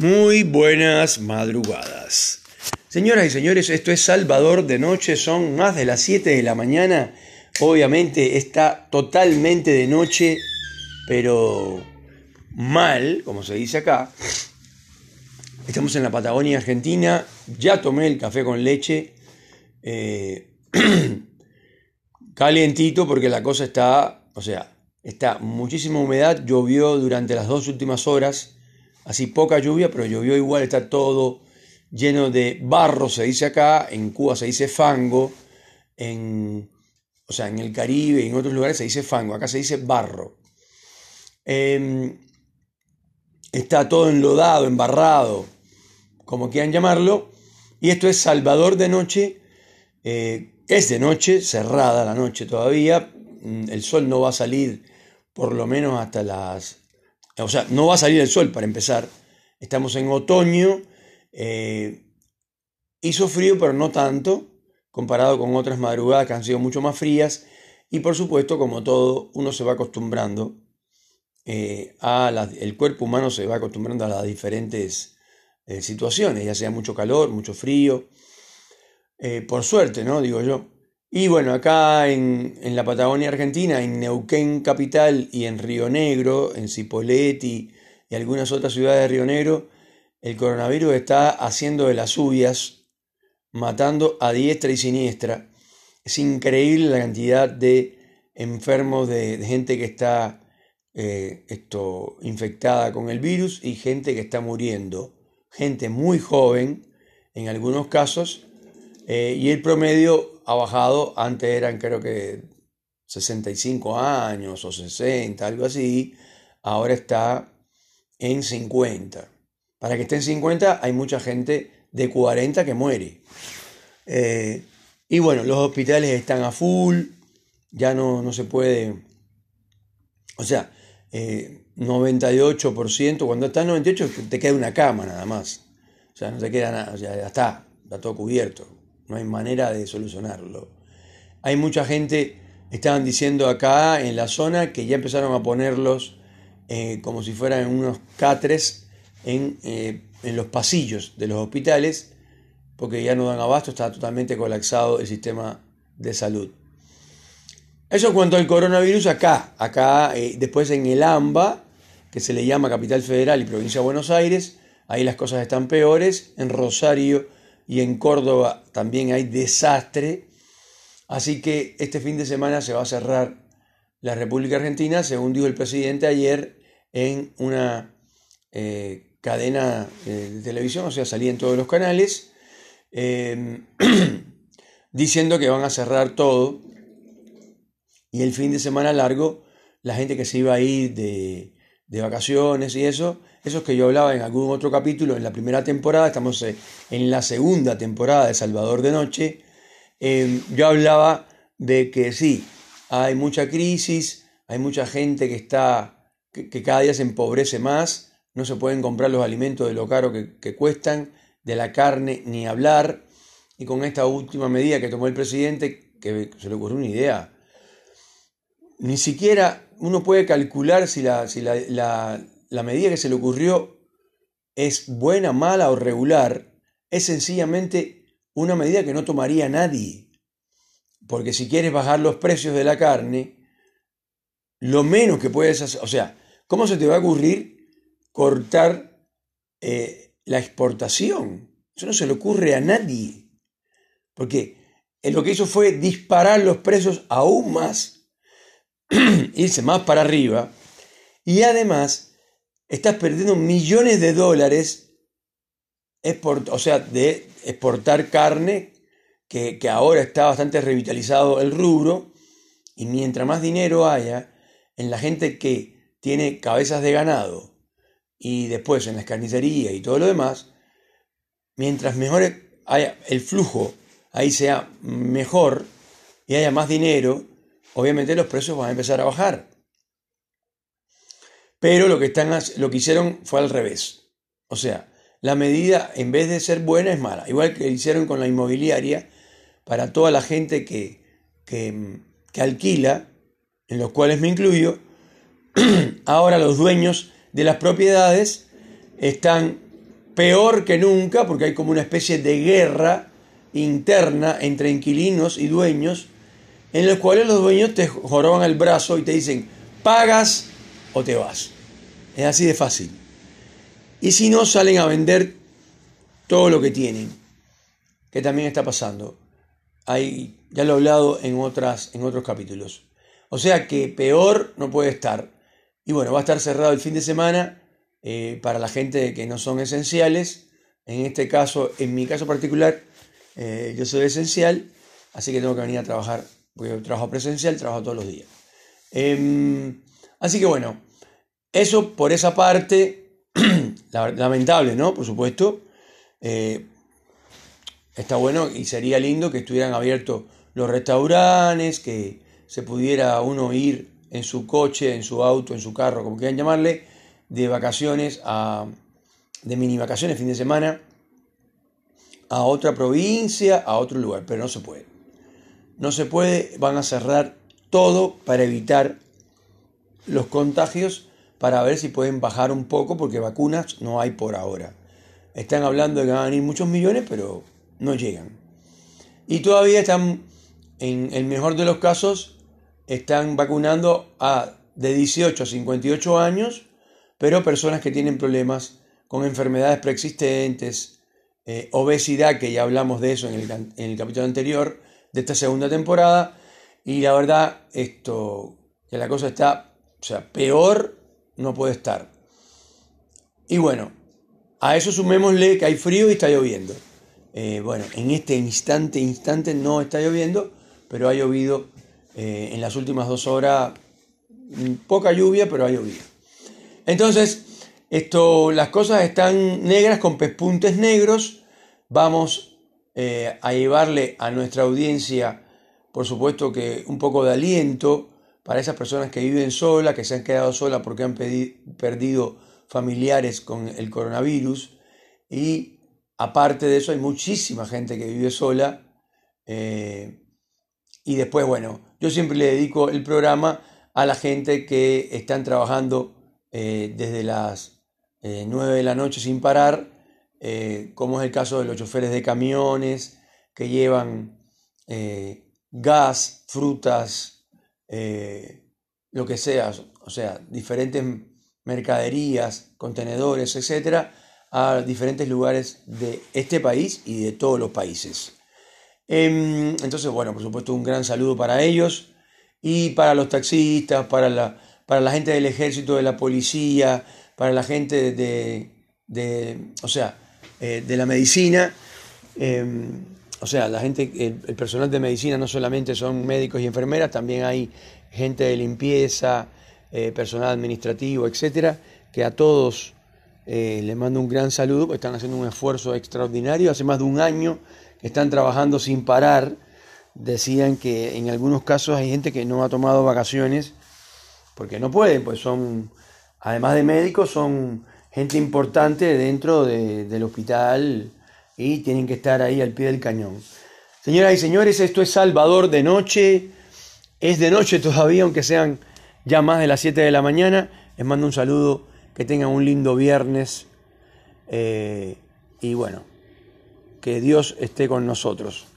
Muy buenas madrugadas. Señoras y señores, esto es Salvador de noche, son más de las 7 de la mañana. Obviamente está totalmente de noche, pero mal, como se dice acá. Estamos en la Patagonia Argentina, ya tomé el café con leche, eh, calientito porque la cosa está, o sea, está muchísima humedad, llovió durante las dos últimas horas así poca lluvia, pero llovió igual, está todo lleno de barro, se dice acá, en Cuba se dice fango, en, o sea, en el Caribe y en otros lugares se dice fango, acá se dice barro. Em, está todo enlodado, embarrado, como quieran llamarlo, y esto es Salvador de noche, eh, es de noche, cerrada la noche todavía, mm, el sol no va a salir por lo menos hasta las o sea, no va a salir el sol para empezar. Estamos en otoño. Eh, hizo frío, pero no tanto, comparado con otras madrugadas que han sido mucho más frías. Y por supuesto, como todo, uno se va acostumbrando eh, a el cuerpo humano se va acostumbrando a las diferentes eh, situaciones, ya sea mucho calor, mucho frío. por suerte, ¿no? Digo yo. Y bueno, acá en, la Patagonia Argentina, en Neuquén capital y en Río Negro, en Cipolletti y algunas otras ciudades de Río Negro, el coronavirus está haciendo de las suyas, matando a diestra y siniestra. Es increíble la cantidad de enfermos, de, gente que está eh, esto, infectada con el virus y gente que está muriendo. Gente muy joven, en algunos casos, eh, y el promedio ha bajado, antes eran creo que 65 años o 60, algo así, ahora está en 50. Para que esté en 50 hay mucha gente de 40 que muere. Eh, y bueno, los hospitales están a full, ya no, se puede, o sea, 98%, eh, cuando está en 98 te queda una cama nada más, o sea, no te queda nada, ya está, está todo cubierto, no hay manera de solucionarlo. Hay mucha gente, estaban diciendo acá en la zona, que ya empezaron a ponerlos eh, como si fueran unos catres en, eh, en los pasillos de los hospitales, porque ya no dan abasto, está totalmente colapsado el sistema de salud. Eso en cuanto al coronavirus acá, acá eh, después en el AMBA, que se le llama Capital Federal y Provincia de Buenos Aires, ahí las cosas están peores, en Rosario y en Córdoba también hay desastre. Así que este fin de semana se va a cerrar la República Argentina, según dijo el presidente ayer en una eh, cadena eh, de televisión, o sea, salía en todos los canales, em, diciendo que van a cerrar todo. Y el fin de semana largo, la gente que se iba a ir de, de vacaciones y eso, esos que yo hablaba en algún otro capítulo en la primera temporada, estamos eh, en la segunda temporada de Salvador de Noche, eh, yo hablaba de que sí, hay mucha crisis, hay mucha gente que está, que, cada día se empobrece más, no se pueden comprar los alimentos de lo caro que, cuestan, de la carne ni hablar, y con esta última medida que tomó el presidente, que se le ocurrió una idea, ni siquiera uno puede calcular si la medida que se le ocurrió es buena, mala o regular, es sencillamente una medida que no tomaría nadie. Porque si quieres bajar los precios de la carne, lo menos que puedes hacer, o sea, ¿cómo se te va a ocurrir cortar eh, la exportación? Eso no se le ocurre a nadie. Porque lo que hizo fue disparar los precios aún más, irse más para arriba, y además estás perdiendo millones de dólares, o sea, de exportar carne, que, ahora está bastante revitalizado el rubro, y mientras más dinero haya en la gente que tiene cabezas de ganado y después en la carnicería y todo lo demás, mientras mejor haya el flujo ahí sea mejor y haya más dinero, obviamente los precios van a empezar a bajar. Pero lo que, están, lo que hicieron fue al revés. O sea, la medida en vez de ser buena es mala. Igual que hicieron con la inmobiliaria para toda la gente que, que, alquila, en los cuales me incluyo, ahora los dueños de las propiedades están peor que nunca porque hay como una especie de guerra interna entre inquilinos y dueños en los cuales los dueños te joroban el brazo y te dicen pagas o te vas. Es así de fácil. Y si no, salen a vender todo lo que tienen, que también está pasando. Hay, ya lo he hablado en, otras, en otros capítulos. O sea que peor no puede estar. Y bueno, va a estar cerrado el fin de semana eh, para la gente que no son esenciales. En este caso, en mi caso particular, eh, yo soy esencial, así que tengo que venir a trabajar, porque trabajo presencial, trabajo todos los días. Em, así que bueno, eso por esa parte, lamentable, ¿no? Por supuesto. Eh, está bueno y sería lindo que estuvieran abiertos los restaurantes, que se pudiera uno ir en su coche, en su auto, en su carro, como quieran llamarle, de vacaciones a de mini vacaciones, fin de semana, a otra provincia, a otro lugar, pero no se puede. No se puede, van a cerrar todo para evitar los contagios, para ver si pueden bajar un poco, porque vacunas no hay por ahora. Están hablando de que van a venir muchos millones, pero no llegan. Y todavía están, en el mejor de los casos, están vacunando a de 18 a 58 años, pero personas que tienen problemas con enfermedades preexistentes, eh, obesidad, que ya hablamos de eso en el, en el capítulo anterior de esta segunda temporada, y la verdad, esto, que la cosa está, o sea, peor no puede estar. Y bueno, a eso sumémosle que hay frío y está lloviendo. Eh, bueno, en este instante, instante no está lloviendo, pero ha llovido eh, en las últimas dos horas, mm, poca lluvia, pero ha llovido. Entonces, esto, las cosas están negras con pespuntes negros. Vamos eh, a llevarle a nuestra audiencia, por supuesto que un poco de aliento para esas personas que viven solas, que se han quedado solas porque han perdido familiares con el coronavirus. Y aparte de eso hay muchísima gente que vive sola eh, y después, bueno, yo siempre le dedico el programa a la gente que están trabajando eh, desde las 9 eh, de la noche sin parar, como es el caso de los choferes de camiones que llevan gas, frutas, lo que sea, o sea, diferentes mercaderías, contenedores, etcétera, a diferentes lugares de este país y de todos los países. Em, entonces, bueno, por supuesto, un gran saludo para ellos y para los taxistas, para la, para la gente del ejército, de la policía, para la gente de, o sea, eh, de la medicina. Em, o sea, la gente, el, personal de medicina no solamente son médicos y enfermeras, también hay gente de limpieza, eh, personal administrativo, etcétera, que a todos eh, les mando un gran saludo, están haciendo un esfuerzo extraordinario. Hace más de un año que están trabajando sin parar. Decían que en algunos casos hay gente que no ha tomado vacaciones porque no pueden, pues son, además de médicos, son gente importante dentro del hospital y tienen que estar ahí al pie del cañón. Señoras y señores, esto es Salvador de noche. Es de noche todavía, aunque sean ya más de las 7 de la mañana. Les mando un saludo, que tengan un lindo viernes eh, y bueno, que Dios esté con nosotros.